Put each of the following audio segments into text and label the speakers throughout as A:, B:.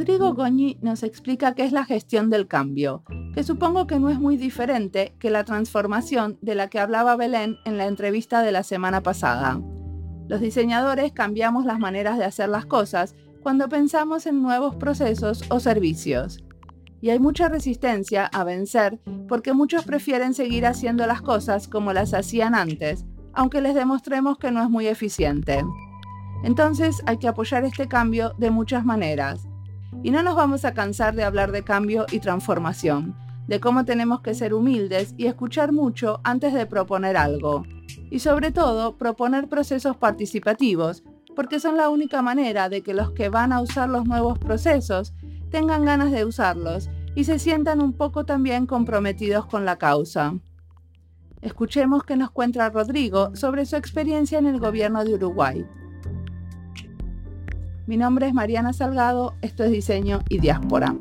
A: Rodrigo Goñi nos explica qué es la gestión del cambio, que supongo que no es muy diferente que la transformación de la que hablaba Belén en la entrevista de la semana pasada. Los diseñadores cambiamos las maneras de hacer las cosas cuando pensamos en nuevos procesos o servicios. Y hay mucha resistencia a vencer porque muchos prefieren seguir haciendo las cosas como las hacían antes, aunque les demostremos que no es muy eficiente. Entonces hay que apoyar este cambio de muchas maneras. Y no nos vamos a cansar de hablar de cambio y transformación, de cómo tenemos que ser humildes y escuchar mucho antes de proponer algo. Y sobre todo, proponer procesos participativos, porque son la única manera de que los que van a usar los nuevos procesos tengan ganas de usarlos y se sientan un poco también comprometidos con la causa. Escuchemos qué nos cuenta Rodrigo sobre su experiencia en el gobierno de Uruguay. Mi nombre es Mariana Salgado, esto es Diseño y Diáspora.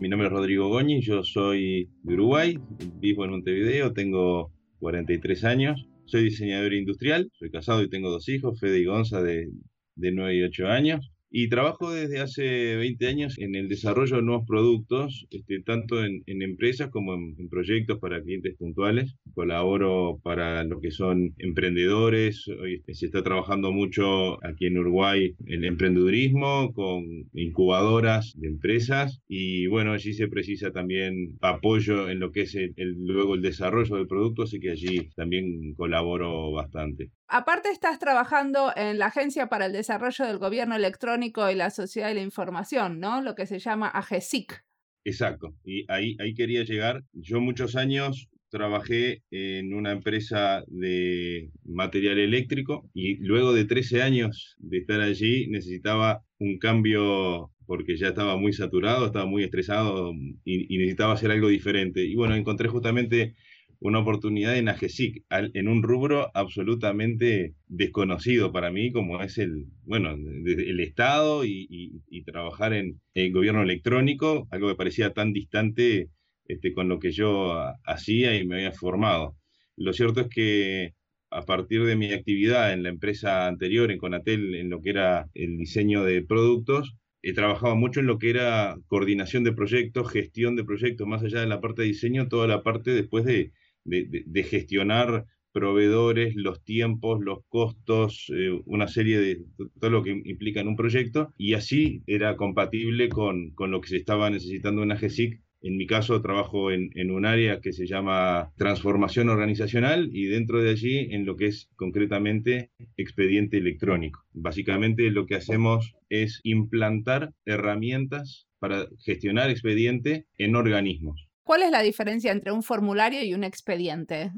B: Mi nombre es Rodrigo Goñi, yo soy de Uruguay, vivo en Montevideo, tengo 43 años, soy diseñador industrial, soy casado y tengo dos hijos, Fede y Gonza de, de 9 y 8 años. Y trabajo desde hace 20 años en el desarrollo de nuevos productos, este, tanto en, empresas como en, proyectos para clientes puntuales. Colaboro para lo que son emprendedores. Hoy este, se está trabajando mucho aquí en Uruguay el emprendedurismo con incubadoras de empresas. Y bueno, allí se precisa también apoyo en lo que es el, luego el desarrollo del producto, así que allí también colaboro bastante.
A: Aparte estás trabajando en la Agencia para el Desarrollo del Gobierno Electrónico y la Sociedad de la Información, ¿no? Lo que se llama AGESIC.
B: Exacto, y ahí, quería llegar. Yo muchos años trabajé en una empresa de material eléctrico y luego de 13 años de estar allí necesitaba un cambio porque ya estaba muy saturado, estaba muy estresado y necesitaba hacer algo diferente. Y bueno, encontré justamente una oportunidad en AGESIC, en un rubro absolutamente desconocido para mí, como es el, bueno, el Estado y, trabajar en el gobierno electrónico, algo que parecía tan distante este, con lo que yo hacía y me había formado. Lo cierto es que a partir de mi actividad en la empresa anterior, en Conatel, en lo que era el diseño de productos, he trabajado mucho en lo que era coordinación de proyectos, gestión de proyectos, más allá de la parte de diseño, toda la parte después de, de, gestionar proveedores, los tiempos, los costos, eh, una serie de todo lo que implica en un proyecto, y así era compatible con, con lo que se estaba necesitando en AGESIC. En mi caso trabajo en, en, un área que se llama transformación organizacional y dentro de allí en lo que es concretamente expediente electrónico. Básicamente lo que hacemos es implantar herramientas para gestionar expediente en organismos.
A: ¿Cuál es la diferencia entre un formulario y un expediente?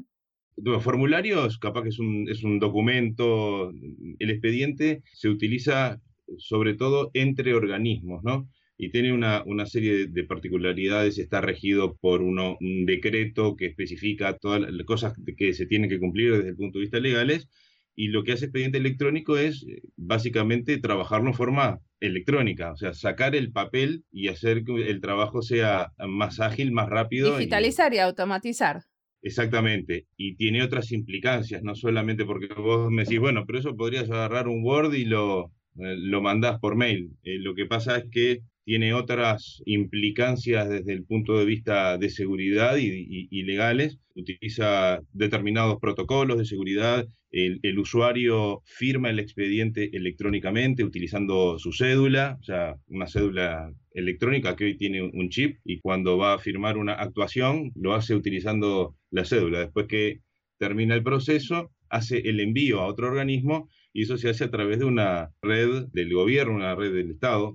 B: Los formularios, capaz que es un, es un documento, el expediente se utiliza sobre todo entre organismos, ¿no? y tiene una, una serie de, particularidades, está regido por uno, un decreto que especifica todas las cosas que se tienen que cumplir desde el punto de vista legales, y lo que hace expediente electrónico es eh, básicamente trabajarlo en forma electrónica, o sea, sacar el papel y hacer que el trabajo sea más ágil, más rápido.
A: Digitalizar y, automatizar.
B: Exactamente, y tiene otras implicancias, no solamente porque vos me decís, bueno, pero eso podrías agarrar un Word y lo, eh, lo mandás por mail. Eh, lo que pasa es que tiene otras implicancias desde el punto de vista de seguridad y, legales. Utiliza determinados protocolos de seguridad. El, usuario firma el expediente electrónicamente utilizando su cédula, o sea, una cédula electrónica que hoy tiene un chip y cuando va a firmar una actuación lo hace utilizando la cédula. Después que termina el proceso, hace el envío a otro organismo y eso se hace a través de una red del gobierno, una red del Estado,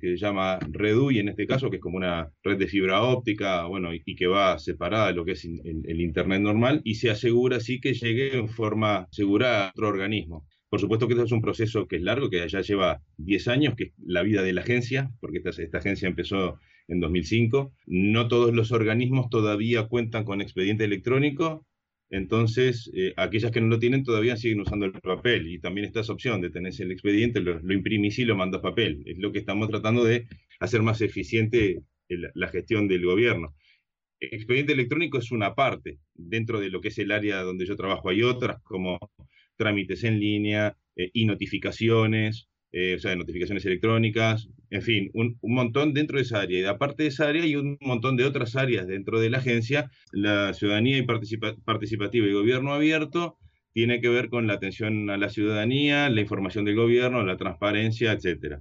B: que se llama REDUI en este caso, que es como una red de fibra óptica, bueno, y, que va separada de lo que es el, Internet normal, y se asegura así que llegue en forma segura a otro organismo. Por supuesto que esto es un proceso que es largo, que ya lleva 10 años, que es la vida de la agencia, porque esta, esta agencia empezó en 2005. No todos los organismos todavía cuentan con expediente electrónico, entonces, eh, aquellas que no lo tienen todavía siguen usando el papel y también está esa opción de tener el expediente, lo, imprimís y lo mandas papel. Es lo que estamos tratando de hacer más eficiente la gestión del gobierno. Expediente electrónico es una parte. Dentro de lo que es el área donde yo trabajo hay otras, como trámites en línea eh, y notificaciones, o sea, notificaciones electrónicas, en fin, un, montón dentro de esa área. Y aparte de esa área hay un montón de otras áreas dentro de la agencia, la ciudadanía y participativa y gobierno abierto, tiene que ver con la atención a la ciudadanía, la información del gobierno, la transparencia, etc.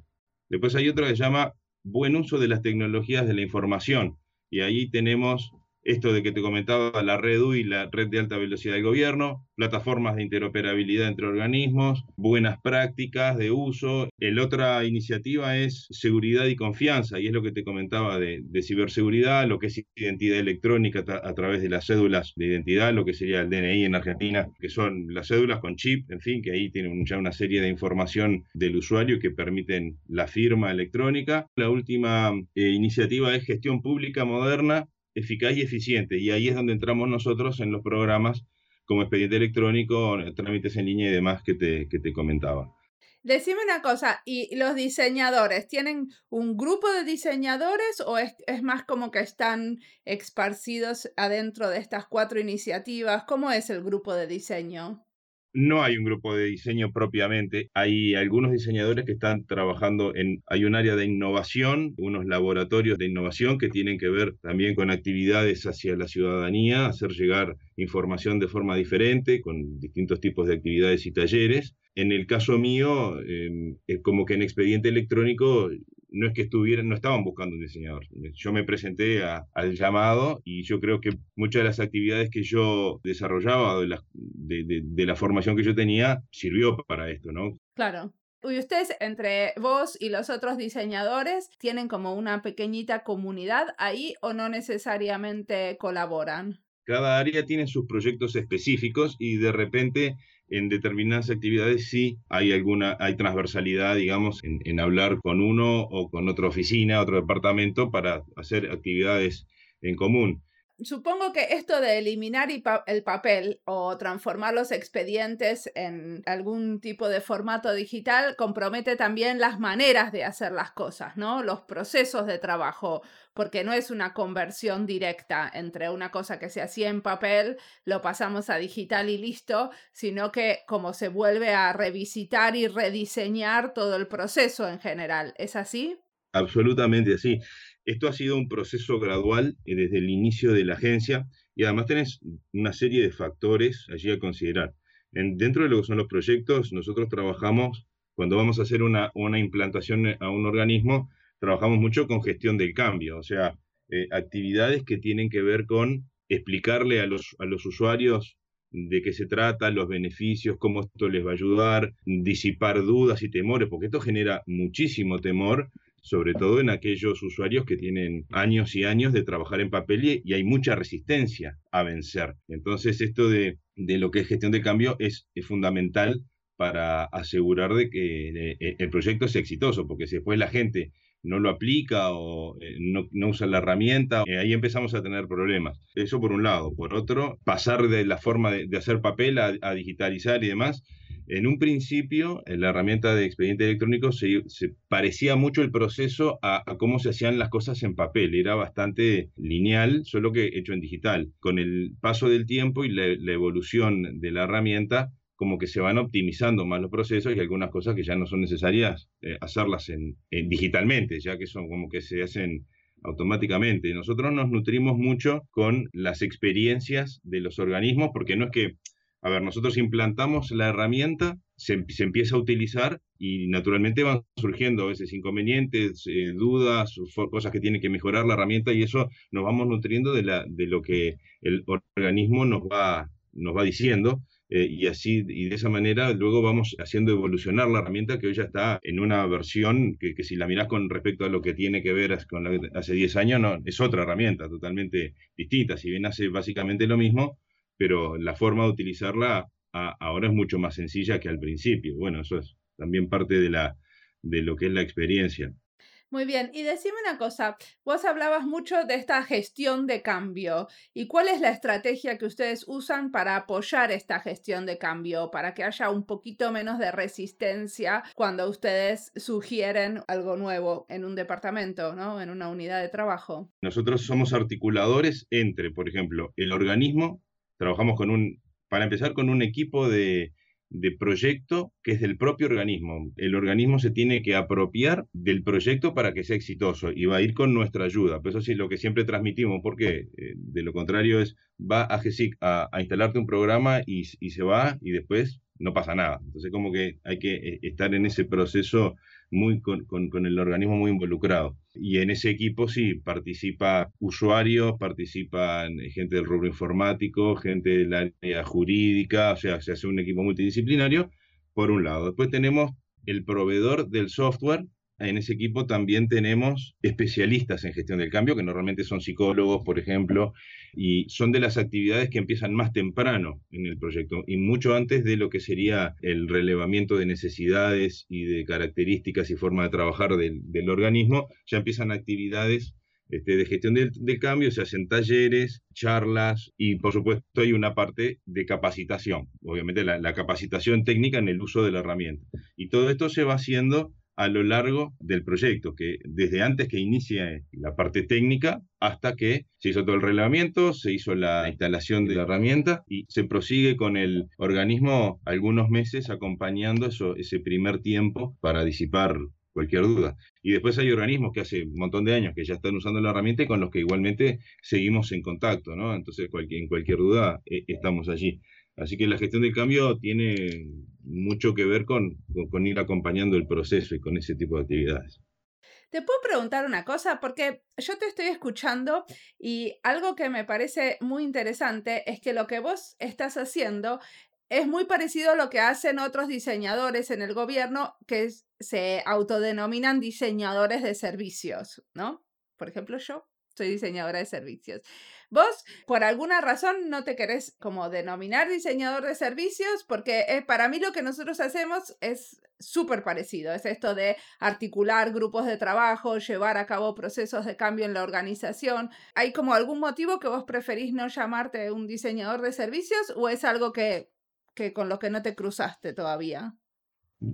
B: Después hay otro que se llama buen uso de las tecnologías de la información. Y ahí tenemos esto de que te comentaba, la red UI, la red de alta velocidad del gobierno, plataformas de interoperabilidad entre organismos, buenas prácticas de uso. La otra iniciativa es seguridad y confianza, y es lo que te comentaba de, ciberseguridad, lo que es identidad electrónica a, través de las cédulas de identidad, lo que sería el DNI en Argentina, que son las cédulas con chip, en fin, que ahí tienen ya una serie de información del usuario que permiten la firma electrónica. La última eh, iniciativa es gestión pública moderna eficaz y eficiente. Y ahí es donde entramos nosotros en los programas como expediente electrónico, trámites en línea y demás que te, que te comentaba.
A: Decime una cosa, ¿y los diseñadores tienen un grupo de diseñadores o es, es, más como que están esparcidos adentro de estas cuatro iniciativas? ¿Cómo es el grupo de diseño?
B: No hay un grupo de diseño propiamente, hay algunos diseñadores que están trabajando en, hay un área de innovación, unos laboratorios de innovación que tienen que ver también con actividades hacia la ciudadanía, hacer llegar información de forma diferente, con distintos tipos de actividades y talleres. En el caso mío, em, como que en expediente electrónico no es que estuvieran, no estaban buscando un diseñador. Yo me presenté al llamado y yo creo que muchas de las actividades que yo desarrollaba, de la, de, la formación que yo tenía, sirvió para esto, ¿no?
A: Claro. Y ustedes, entre vos y los otros diseñadores, ¿tienen como una pequeñita comunidad ahí o no necesariamente colaboran?
B: Cada área tiene sus proyectos específicos y de repente en determinadas actividades sí hay alguna, hay transversalidad, digamos, en, hablar con uno o con otra oficina, otro departamento para hacer actividades en común.
A: Supongo que esto de eliminar el papel o transformar los expedientes en algún tipo de formato digital compromete también las maneras de hacer las cosas, ¿no? Los procesos de trabajo, porque no es una conversión directa entre una cosa que se hacía en papel, lo pasamos a digital y listo, sino que como se vuelve a revisitar y rediseñar todo el proceso en general. ¿Es así?
B: Absolutamente así. Esto ha sido un proceso gradual eh, desde el inicio de la agencia y además tenés una serie de factores allí a considerar. En, dentro de lo que son los proyectos, nosotros trabajamos, cuando vamos a hacer una, implantación a un organismo, trabajamos mucho con gestión del cambio, o sea, eh, actividades que tienen que ver con explicarle a los, a los usuarios de qué se trata, los beneficios, cómo esto les va a ayudar, disipar dudas y temores, porque esto genera muchísimo temor sobre todo en aquellos usuarios que tienen años y años de trabajar en papel y, hay mucha resistencia a vencer. Entonces, esto de, lo que es gestión de cambio es, fundamental para asegurar de que eh, el proyecto es exitoso, porque si después la gente no lo aplica o eh, no, usa la herramienta, eh, ahí empezamos a tener problemas. Eso por un lado. Por otro, pasar de la forma de, hacer papel a, digitalizar y demás en un principio, en la herramienta de expediente electrónico se, parecía mucho el proceso a, cómo se hacían las cosas en papel. Era bastante lineal, solo que hecho en digital. Con el paso del tiempo y la, evolución de la herramienta, como que se van optimizando más los procesos y algunas cosas que ya no son necesarias eh, hacerlas en, digitalmente, ya que son como que se hacen automáticamente. Nosotros nos nutrimos mucho con las experiencias de los organismos, porque no es que a ver, nosotros implantamos la herramienta, se, empieza a utilizar y naturalmente van surgiendo a veces inconvenientes, eh, dudas, cosas que tiene que mejorar la herramienta y eso nos vamos nutriendo de, lo que el organismo nos va, nos va diciendo. Eh, y así, y de esa manera luego vamos haciendo evolucionar la herramienta que hoy ya está en una versión que, si la mirás con respecto a lo que tiene que ver con la, hace 10 años, no, es otra herramienta totalmente distinta. Si bien hace básicamente lo mismo, pero la forma de utilizarla ahora es mucho más sencilla que al principio. Bueno, eso es también parte de, la, de lo que es la experiencia.
A: Muy bien, y decime una cosa, vos hablabas mucho de esta gestión de cambio y cuál es la estrategia que ustedes usan para apoyar esta gestión de cambio, para que haya un poquito menos de resistencia cuando ustedes sugieren algo nuevo en un departamento, ¿no? En una unidad de trabajo.
B: Nosotros somos articuladores entre, por ejemplo, el organismo Trabajamos con un, para empezar, con un equipo de, de proyecto que es del propio organismo. El organismo se tiene que apropiar del proyecto para que sea exitoso y va a ir con nuestra ayuda. Pero eso sí lo que siempre transmitimos, porque eh, de lo contrario es, va a GESIC a, instalarte un programa y, y se va y después no pasa nada. Entonces como que hay que eh, estar en ese proceso muy con, con, el organismo muy involucrado. Y en ese equipo sí participa usuarios, participan gente del rubro informático, gente del área jurídica, o sea, se hace un equipo multidisciplinario, por un lado. Después tenemos el proveedor del software, en ese equipo también tenemos especialistas en gestión del cambio, que normalmente son psicólogos, por ejemplo, y son de las actividades que empiezan más temprano en el proyecto y mucho antes de lo que sería el relevamiento de necesidades y de características y forma de trabajar del, organismo, ya empiezan actividades este, de gestión del, cambio, se hacen talleres, charlas y por supuesto hay una parte de capacitación, obviamente la capacitación técnica en el uso de la herramienta. Y todo esto se va haciendo a lo largo del proyecto, que desde antes que inicie la parte técnica hasta que se hizo todo el reglamento, se hizo la instalación de la herramienta y se prosigue con el organismo algunos meses acompañando eso, ese primer tiempo para disipar cualquier duda. Y después hay organismos que hace un montón de años que ya están usando la herramienta y con los que igualmente seguimos en contacto, ¿no? Entonces, cualquier, en cualquier duda, eh, estamos allí. Así que la gestión del cambio tiene mucho que ver con, con, ir acompañando el proceso y con ese tipo de actividades.
A: Te puedo preguntar una cosa, porque yo te estoy escuchando y algo que me parece muy interesante es que lo que vos estás haciendo es muy parecido a lo que hacen otros diseñadores en el gobierno que se autodenominan diseñadores de servicios, ¿no? Por ejemplo, yo soy diseñadora de servicios. Vos, por alguna razón, no te querés como denominar diseñador de servicios, porque eh, para mí lo que nosotros hacemos es súper parecido. Es esto de articular grupos de trabajo, llevar a cabo procesos de cambio en la organización. ¿Hay como algún motivo que vos preferís no llamarte un diseñador de servicios o es algo que, que con lo que no te cruzaste todavía?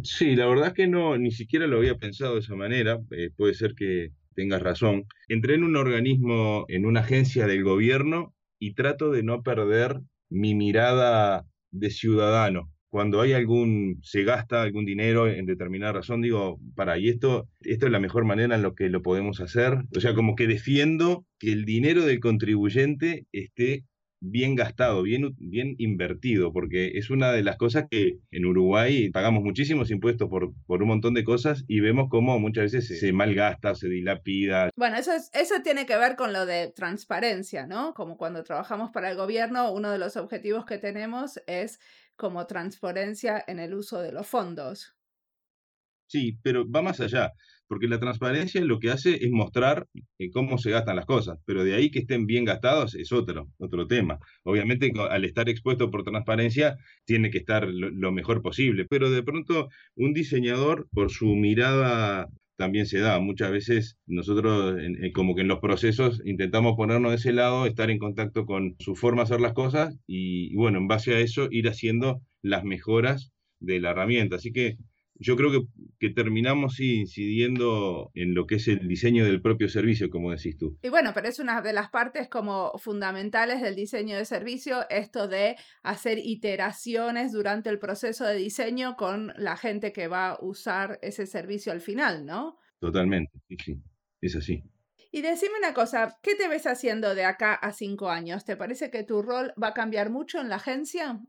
B: Sí, la verdad es que no, ni siquiera lo había pensado de esa manera. Eh, puede ser que tengas razón. Entré en un organismo, en una agencia del gobierno y trato de no perder mi mirada de ciudadano. Cuando hay algún, se gasta algún dinero en determinada razón, digo, para, y esto, esto es la mejor manera en lo que lo podemos hacer. O sea, como que defiendo que el dinero del contribuyente esté bien gastado, bien, bien invertido, porque es una de las cosas que en Uruguay pagamos muchísimos impuestos por, por un montón de cosas y vemos cómo muchas veces se, malgasta, se dilapida.
A: Bueno, eso, es, eso tiene que ver con lo de transparencia, ¿no? Como cuando trabajamos para el gobierno, uno de los objetivos que tenemos es como transparencia en el uso de los fondos.
B: Sí, pero va más allá porque la transparencia lo que hace es mostrar eh, cómo se gastan las cosas, pero de ahí que estén bien gastados es otro, otro tema. Obviamente al estar expuesto por transparencia tiene que estar lo, mejor posible, pero de pronto un diseñador por su mirada también se da. Muchas veces nosotros, como que en los procesos, intentamos ponernos de ese lado, estar en contacto con su forma de hacer las cosas y, bueno, en base a eso ir haciendo las mejoras de la herramienta. Así que yo creo que, que terminamos incidiendo en lo que es el diseño del propio servicio, como decís tú.
A: Y bueno, pero es una de las partes como fundamentales del diseño de servicio, esto de hacer iteraciones durante el proceso de diseño con la gente que va a usar ese servicio al final, ¿no?
B: Totalmente, sí, sí, es así.
A: Y decime una cosa, ¿qué te ves haciendo de acá a cinco años? ¿Te parece que tu rol va a cambiar mucho en la agencia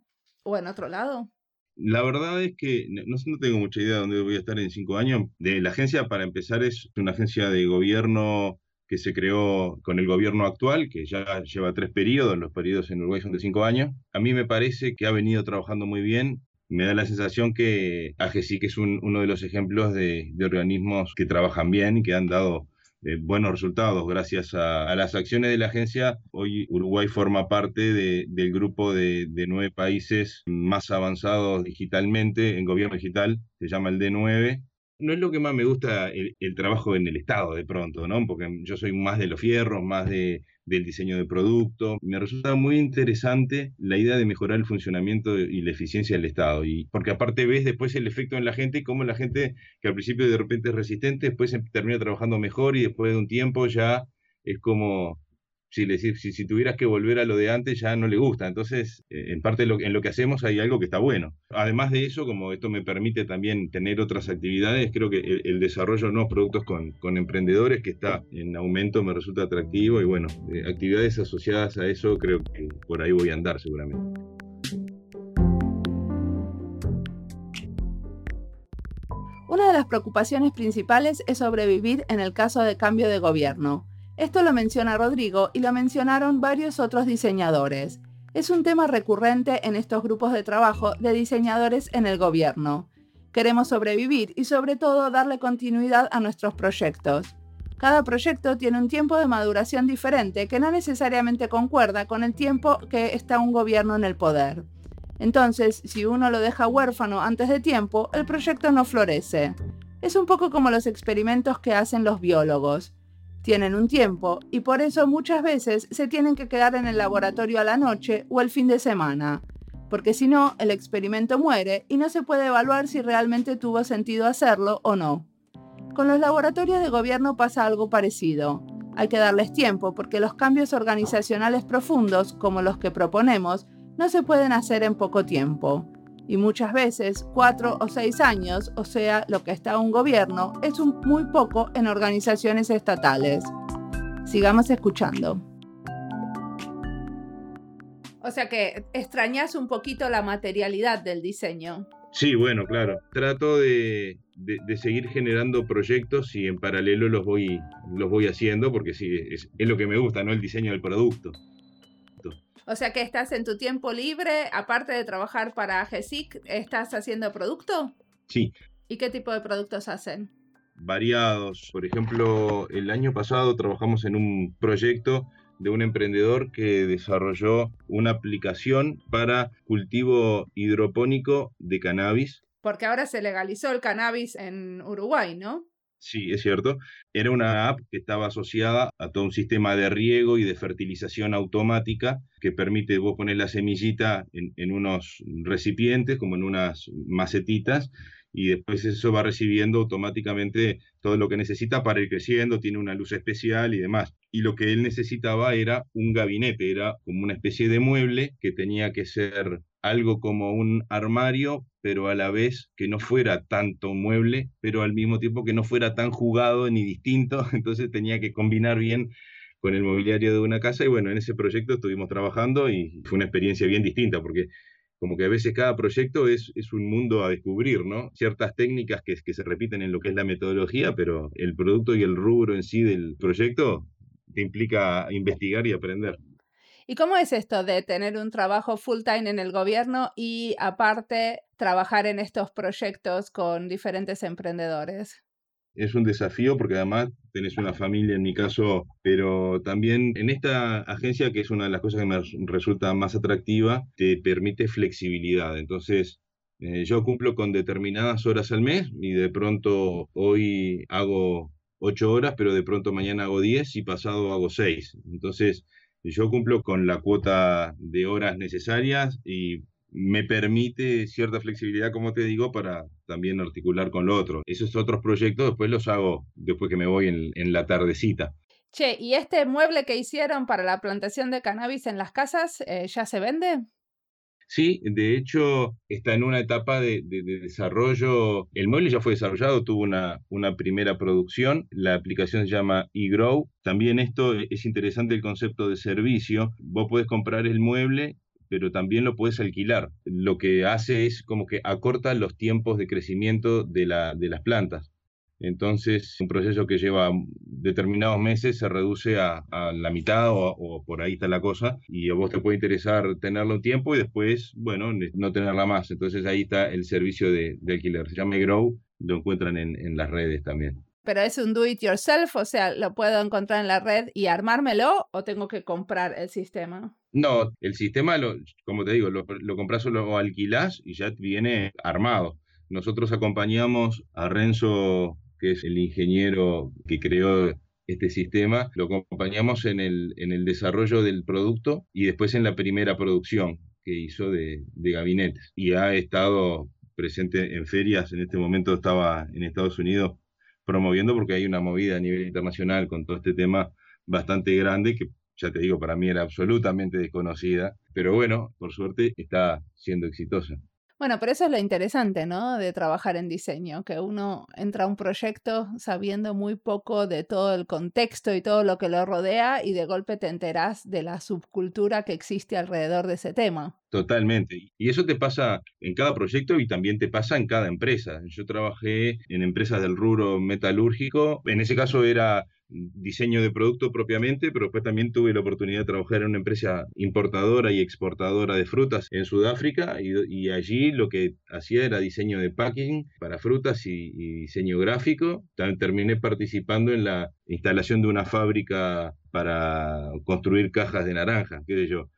A: o en otro lado?
B: La verdad es que no, no tengo mucha idea de dónde voy a estar en cinco años. De la agencia, para empezar, es una agencia de gobierno que se creó con el gobierno actual, que ya lleva tres periodos, los periodos en Uruguay son de cinco años. A mí me parece que ha venido trabajando muy bien. Me da la sensación que AGESIC es uno de los ejemplos de, de organismos que trabajan bien y que han dado eh, buenos resultados gracias a, las acciones de la agencia. Hoy Uruguay forma parte del grupo de, nueve países más avanzados digitalmente en gobierno digital, se llama el D9. No es lo que más me gusta el, trabajo en el Estado de pronto, ¿no? Porque yo soy más de los fierros, más de, del diseño de producto. Me resulta muy interesante la idea de mejorar el funcionamiento y la eficiencia del Estado. Y porque aparte ves después el efecto en la gente y cómo la gente que al principio de repente es resistente, después termina trabajando mejor y después de un tiempo ya es como si, le, si, si tuvieras que volver a lo de antes ya no le gusta. Entonces, eh, en parte en lo que hacemos hay algo que está bueno. Además de eso, como esto me permite también tener otras actividades, creo que el, desarrollo de nuevos productos con, con, emprendedores que está en aumento me resulta atractivo y bueno, eh, actividades asociadas a eso creo que por ahí voy a andar seguramente.
A: Una de las preocupaciones principales es sobrevivir en el caso de cambio de gobierno. Esto lo menciona Rodrigo y lo mencionaron varios otros diseñadores. Es un tema recurrente en estos grupos de trabajo de diseñadores en el gobierno. Queremos sobrevivir y sobre todo darle continuidad a nuestros proyectos. Cada proyecto tiene un tiempo de maduración diferente que no necesariamente concuerda con el tiempo que está un gobierno en el poder. Entonces, si uno lo deja huérfano antes de tiempo, el proyecto no florece. Es un poco como los experimentos que hacen los biólogos tienen un tiempo y por eso muchas veces se tienen que quedar en el laboratorio a la noche o el fin de semana, porque si no, el experimento muere y no se puede evaluar si realmente tuvo sentido hacerlo o no. Con los laboratorios de gobierno pasa algo parecido. Hay que darles tiempo porque los cambios organizacionales profundos, como los que proponemos, no se pueden hacer en poco tiempo y muchas veces cuatro o seis años, o sea, lo que está un gobierno, es un muy poco en organizaciones estatales. Sigamos escuchando. O sea que extrañas un poquito la materialidad del diseño.
B: Sí, bueno, claro. Trato de, seguir generando proyectos y en paralelo los voy, los voy haciendo porque sí, es, es lo que me gusta, ¿no? El diseño del producto.
A: O sea que estás en tu tiempo libre, aparte de trabajar para GESIC, ¿estás haciendo producto?
B: Sí.
A: ¿Y qué tipo de productos hacen?
B: Variados. Por ejemplo, el año pasado trabajamos en un proyecto de un emprendedor que desarrolló una aplicación para cultivo hidropónico de cannabis.
A: Porque ahora se legalizó el cannabis en Uruguay, ¿no?
B: Sí, es cierto. Era una app que estaba asociada a todo un sistema de riego y de fertilización automática que permite vos poner la semillita en, en unos recipientes, como en unas macetitas, y después eso va recibiendo automáticamente todo lo que necesita para ir creciendo, tiene una luz especial y demás. Y lo que él necesitaba era un gabinete, era como una especie de mueble que tenía que ser algo como un armario, pero a la vez que no fuera tanto mueble, pero al mismo tiempo que no fuera tan jugado ni distinto, entonces tenía que combinar bien con el mobiliario de una casa y bueno, en ese proyecto estuvimos trabajando y fue una experiencia bien distinta porque como que a veces cada proyecto es, es un mundo a descubrir, ¿no? Ciertas técnicas que, que se repiten en lo que es la metodología, pero el producto y el rubro en sí del proyecto te implica investigar y aprender.
A: ¿Y cómo es esto de tener un trabajo full time en el gobierno y aparte trabajar en estos proyectos con diferentes emprendedores?
B: Es un desafío porque además tenés una familia en mi caso, pero también en esta agencia, que es una de las cosas que me resulta más atractiva, te permite flexibilidad. Entonces, eh, yo cumplo con determinadas horas al mes y de pronto hoy hago ocho horas, pero de pronto mañana hago diez y pasado hago seis. Entonces, yo cumplo con la cuota de horas necesarias y me permite cierta flexibilidad, como te digo, para también articular con lo otro. Esos otros proyectos después los hago después que me voy en, la tardecita.
A: Che, ¿y este mueble que hicieron para la plantación de cannabis en las casas eh, ya se vende?
B: Sí, de hecho está en una etapa de, desarrollo. El mueble ya fue desarrollado, tuvo una, primera producción. La aplicación se llama eGrow. También esto es interesante el concepto de servicio. Vos podés comprar el mueble pero también lo puedes alquilar. Lo que hace es como que acorta los tiempos de crecimiento de, la, de las plantas. Entonces, un proceso que lleva determinados meses se reduce a, la mitad o, por ahí está la cosa y a vos te puede interesar tenerlo un tiempo y después, bueno, no tenerla más. Entonces ahí está el servicio de, alquiler. Se llama Grow, lo encuentran en, en las redes también.
A: Pero es un do it yourself, o sea, lo puedo encontrar en la red y armármelo o tengo que comprar el sistema.
B: No, el sistema, lo, como te digo, lo, lo compras o lo alquilás y ya viene armado. Nosotros acompañamos a Renzo que es el ingeniero que creó este sistema, lo acompañamos en el, en el desarrollo del producto y después en la primera producción que hizo de, gabinetes. Y ha estado presente en ferias, en este momento estaba en Estados Unidos promoviendo porque hay una movida a nivel internacional con todo este tema bastante grande que ya te digo, para mí era absolutamente desconocida, pero bueno, por suerte está siendo exitosa.
A: Bueno, pero eso es lo interesante, ¿no? De trabajar en diseño, que uno entra a un proyecto sabiendo muy poco de todo el contexto y todo lo que lo rodea y de golpe te enteras de la subcultura que existe alrededor de ese tema.
B: Totalmente. Y eso te pasa en cada proyecto y también te pasa en cada empresa. Yo trabajé en empresas del rubro metalúrgico. En ese caso era diseño de producto propiamente, pero después también tuve la oportunidad de trabajar en una empresa importadora y exportadora de frutas en Sudáfrica y, allí lo que hacía era diseño de packaging para frutas y, diseño gráfico. También terminé participando en la instalación de una fábrica para construir cajas de naranja, qué sé yo.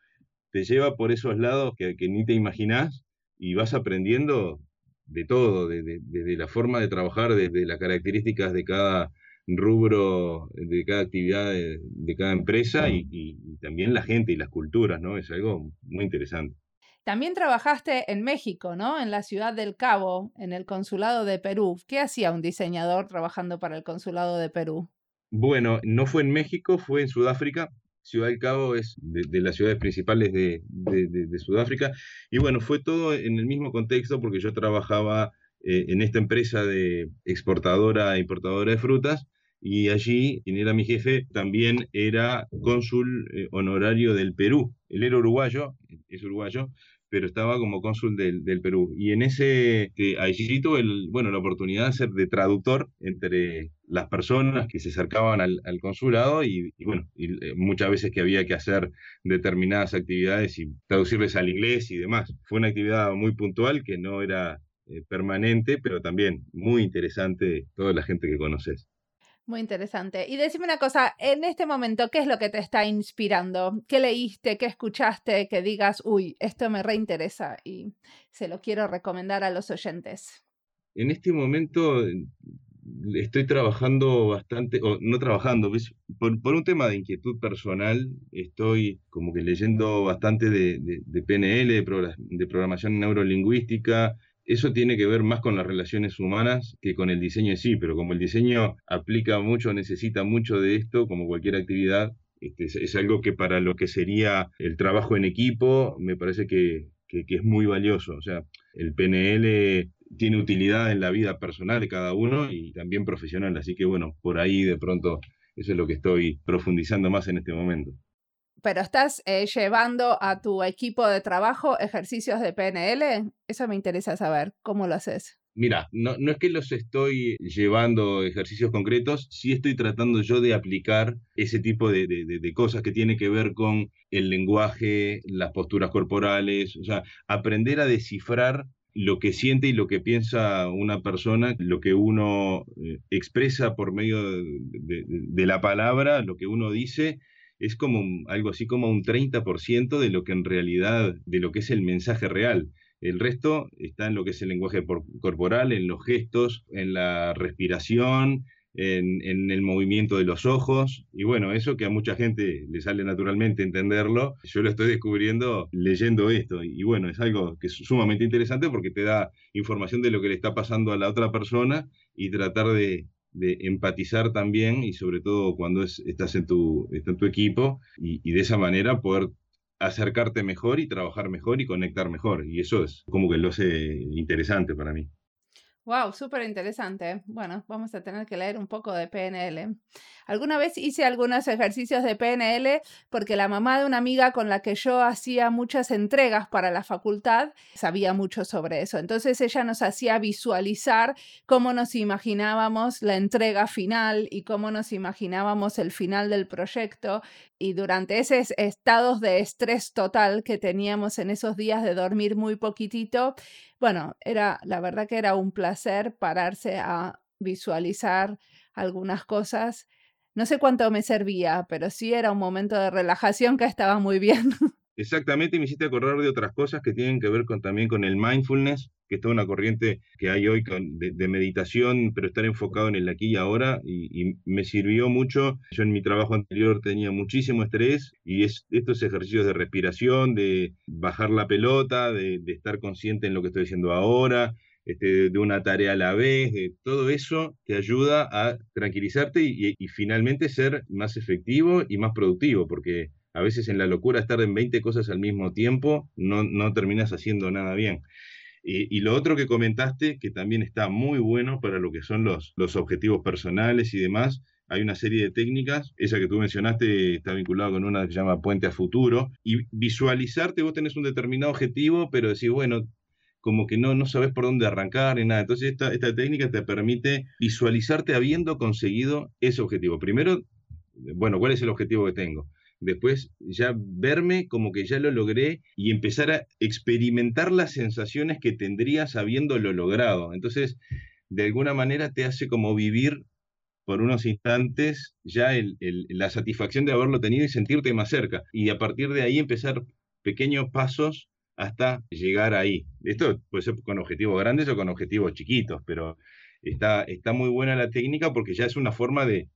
B: Te lleva por esos lados que, ni te imaginás y vas aprendiendo de todo, desde de, la forma de trabajar, desde las características de cada rubro de cada actividad de, cada empresa y, también la gente y las culturas, ¿no? Es algo muy interesante.
A: También trabajaste en México, ¿no? En la ciudad del Cabo, en el consulado de Perú. ¿Qué hacía un diseñador trabajando para el consulado de Perú?
B: Bueno, no fue en México, fue en Sudáfrica. Ciudad del Cabo es de, las ciudades principales de, de, Sudáfrica. Y bueno, fue todo en el mismo contexto porque yo trabajaba eh, en esta empresa de exportadora e importadora de frutas y allí, quien era mi jefe, también era cónsul eh, honorario del Perú. Él era uruguayo, es uruguayo, pero estaba como cónsul del, Perú. Y en ese, que allí tuve bueno, la oportunidad de ser de traductor entre las personas que se acercaban al, consulado y, bueno, eh, muchas veces que había que hacer determinadas actividades y traducirles al inglés y demás. Fue una actividad muy puntual que no era eh, permanente, pero también muy interesante toda la gente que conoces.
A: Muy interesante. Y decime una cosa, en este momento, ¿qué es lo que te está inspirando? ¿Qué leíste, qué escuchaste que digas, uy, esto me reinteresa y se lo quiero recomendar a los oyentes?
B: En este momento estoy trabajando bastante, o no trabajando, Por, un tema de inquietud personal, estoy como que leyendo bastante de, de PNL, de programación neurolingüística, eso tiene que ver más con las relaciones humanas que con el diseño en sí, pero como el diseño aplica mucho, necesita mucho de esto, como cualquier actividad, este, es, algo que para lo que sería el trabajo en equipo, me parece que, es muy valioso. O sea, el PNL tiene utilidad en la vida personal de cada uno y también profesional, así que bueno, por ahí de pronto eso es lo que estoy profundizando más en este momento
A: pero estás eh, llevando a tu equipo de trabajo ejercicios de PNL. Eso me interesa saber. ¿Cómo lo haces?
B: Mira, no, no es que los estoy llevando ejercicios concretos, sí estoy tratando yo de aplicar ese tipo de, de, cosas que tienen que ver con el lenguaje, las posturas corporales, o sea, aprender a descifrar lo que siente y lo que piensa una persona, lo que uno eh, expresa por medio de, la palabra, lo que uno dice es como algo así como un 30% de lo que en realidad, de lo que es el mensaje real. El resto está en lo que es el lenguaje corporal, en los gestos, en la respiración, en, el movimiento de los ojos. Y bueno, eso que a mucha gente le sale naturalmente entenderlo, yo lo estoy descubriendo leyendo esto. Y bueno, es algo que es sumamente interesante porque te da información de lo que le está pasando a la otra persona y tratar de, de empatizar también y sobre todo cuando estás en tu, en tu equipo y, de esa manera poder acercarte mejor y trabajar mejor y conectar mejor. Y eso es como que lo hace interesante para mí.
A: Wow, súper interesante. Bueno, vamos a tener que leer un poco de PNL. Alguna vez hice algunos ejercicios de PNL porque la mamá de una amiga con la que yo hacía muchas entregas para la facultad sabía mucho sobre eso. Entonces ella nos hacía visualizar cómo nos imaginábamos la entrega final y cómo nos imaginábamos el final del proyecto. Y durante esos estados de estrés total que teníamos en esos días de dormir muy poquitito, bueno, era la verdad que era un placer pararse a visualizar algunas cosas. No sé cuánto me servía, pero sí era un momento de relajación que estaba muy bien.
B: Exactamente, me hiciste acordar de otras cosas que tienen que ver con, también con el mindfulness, que es toda una corriente que hay hoy de, meditación, pero estar enfocado en el aquí y ahora, y, me sirvió mucho. Yo en mi trabajo anterior tenía muchísimo estrés, y es, estos ejercicios de respiración, de bajar la pelota, de, estar consciente en lo que estoy haciendo ahora, este, de una tarea a la vez, todo eso te ayuda a tranquilizarte y, finalmente ser más efectivo y más productivo, porque a veces en la locura estar en 20 cosas al mismo tiempo no, no terminas haciendo nada bien. Y, lo otro que comentaste, que también está muy bueno para lo que son los, los objetivos personales y demás, hay una serie de técnicas, esa que tú mencionaste está vinculada con una que se llama puente a futuro, y visualizarte, vos tenés un determinado objetivo, pero decís, bueno, como que no, no sabes por dónde arrancar ni nada. Entonces esta, esta técnica te permite visualizarte habiendo conseguido ese objetivo. Primero, bueno, ¿cuál es el objetivo que tengo? después ya verme como que ya lo logré y empezar a experimentar las sensaciones que tendrías habiéndolo logrado. Entonces, de alguna manera te hace como vivir por unos instantes ya la satisfacción de haberlo tenido y sentirte más cerca. Y a partir de ahí empezar pequeños pasos hasta llegar ahí. Esto puede ser con objetivos grandes o con objetivos chiquitos, pero está, está muy buena la técnica porque ya es una forma de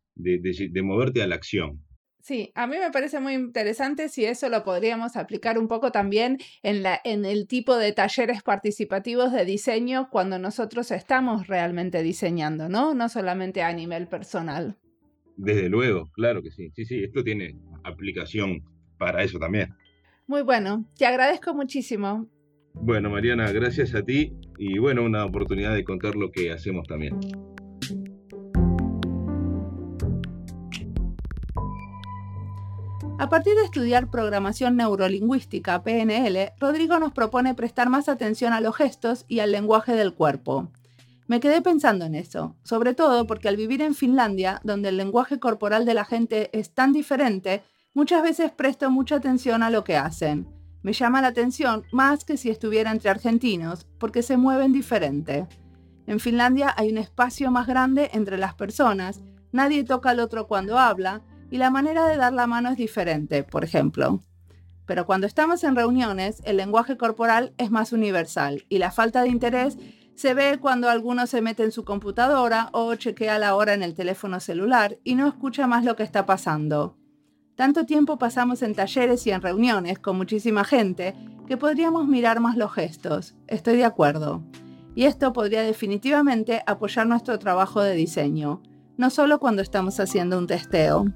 B: moverte a la acción.
C: Sí, a mí me parece muy interesante si eso lo podríamos aplicar un poco también en, la, en el tipo de talleres participativos de diseño cuando nosotros estamos realmente diseñando, ¿no? No solamente a nivel personal.
B: Desde luego, claro que sí. Sí, sí, esto tiene aplicación para eso también.
C: Muy bueno, te agradezco muchísimo.
B: Bueno, Mariana, gracias a ti y bueno, una oportunidad de contar lo que hacemos también.
C: A partir de estudiar programación neurolingüística, PNL, Rodrigo nos propone prestar más atención a los gestos y al lenguaje del cuerpo. Me quedé pensando en eso, sobre todo porque al vivir en Finlandia, donde el lenguaje corporal de la gente es tan diferente, muchas veces presto mucha atención a lo que hacen. Me llama la atención más que si estuviera entre argentinos, porque se mueven diferente. En Finlandia hay un espacio más grande entre las personas, nadie toca al otro cuando habla, y la manera de dar la mano es diferente, por ejemplo. Pero cuando estamos en reuniones, el lenguaje corporal es más universal y la falta de interés se ve cuando alguno se mete en su computadora o chequea la hora en el teléfono celular y no escucha más lo que está pasando. Tanto tiempo pasamos en talleres y en reuniones con muchísima gente que podríamos mirar más los gestos. Estoy de acuerdo. Y esto podría definitivamente apoyar nuestro trabajo de diseño, no solo cuando estamos haciendo un testeo.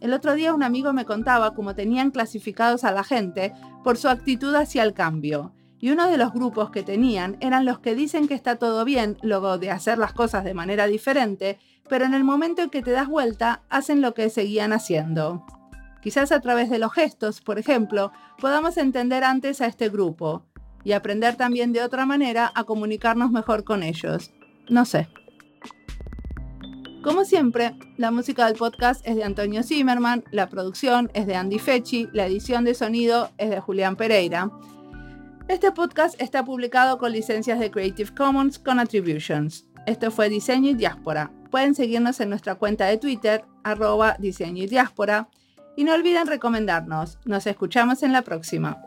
C: El otro día un amigo me contaba cómo tenían clasificados a la gente por su actitud hacia el cambio. Y uno de los grupos que tenían eran los que dicen que está todo bien luego de hacer las cosas de manera diferente, pero en el momento en que te das vuelta hacen lo que seguían haciendo. Quizás a través de los gestos, por ejemplo, podamos entender antes a este grupo y aprender también de otra manera a comunicarnos mejor con ellos. No sé. Como siempre, la música del podcast es de Antonio Zimmerman, la producción es de Andy Fechi, la edición de sonido es de Julián Pereira. Este podcast está publicado con licencias de Creative Commons con Attributions. Esto fue Diseño y Diáspora. Pueden seguirnos en nuestra cuenta de Twitter, arroba diseño y diáspora. Y no olviden recomendarnos. Nos escuchamos en la próxima.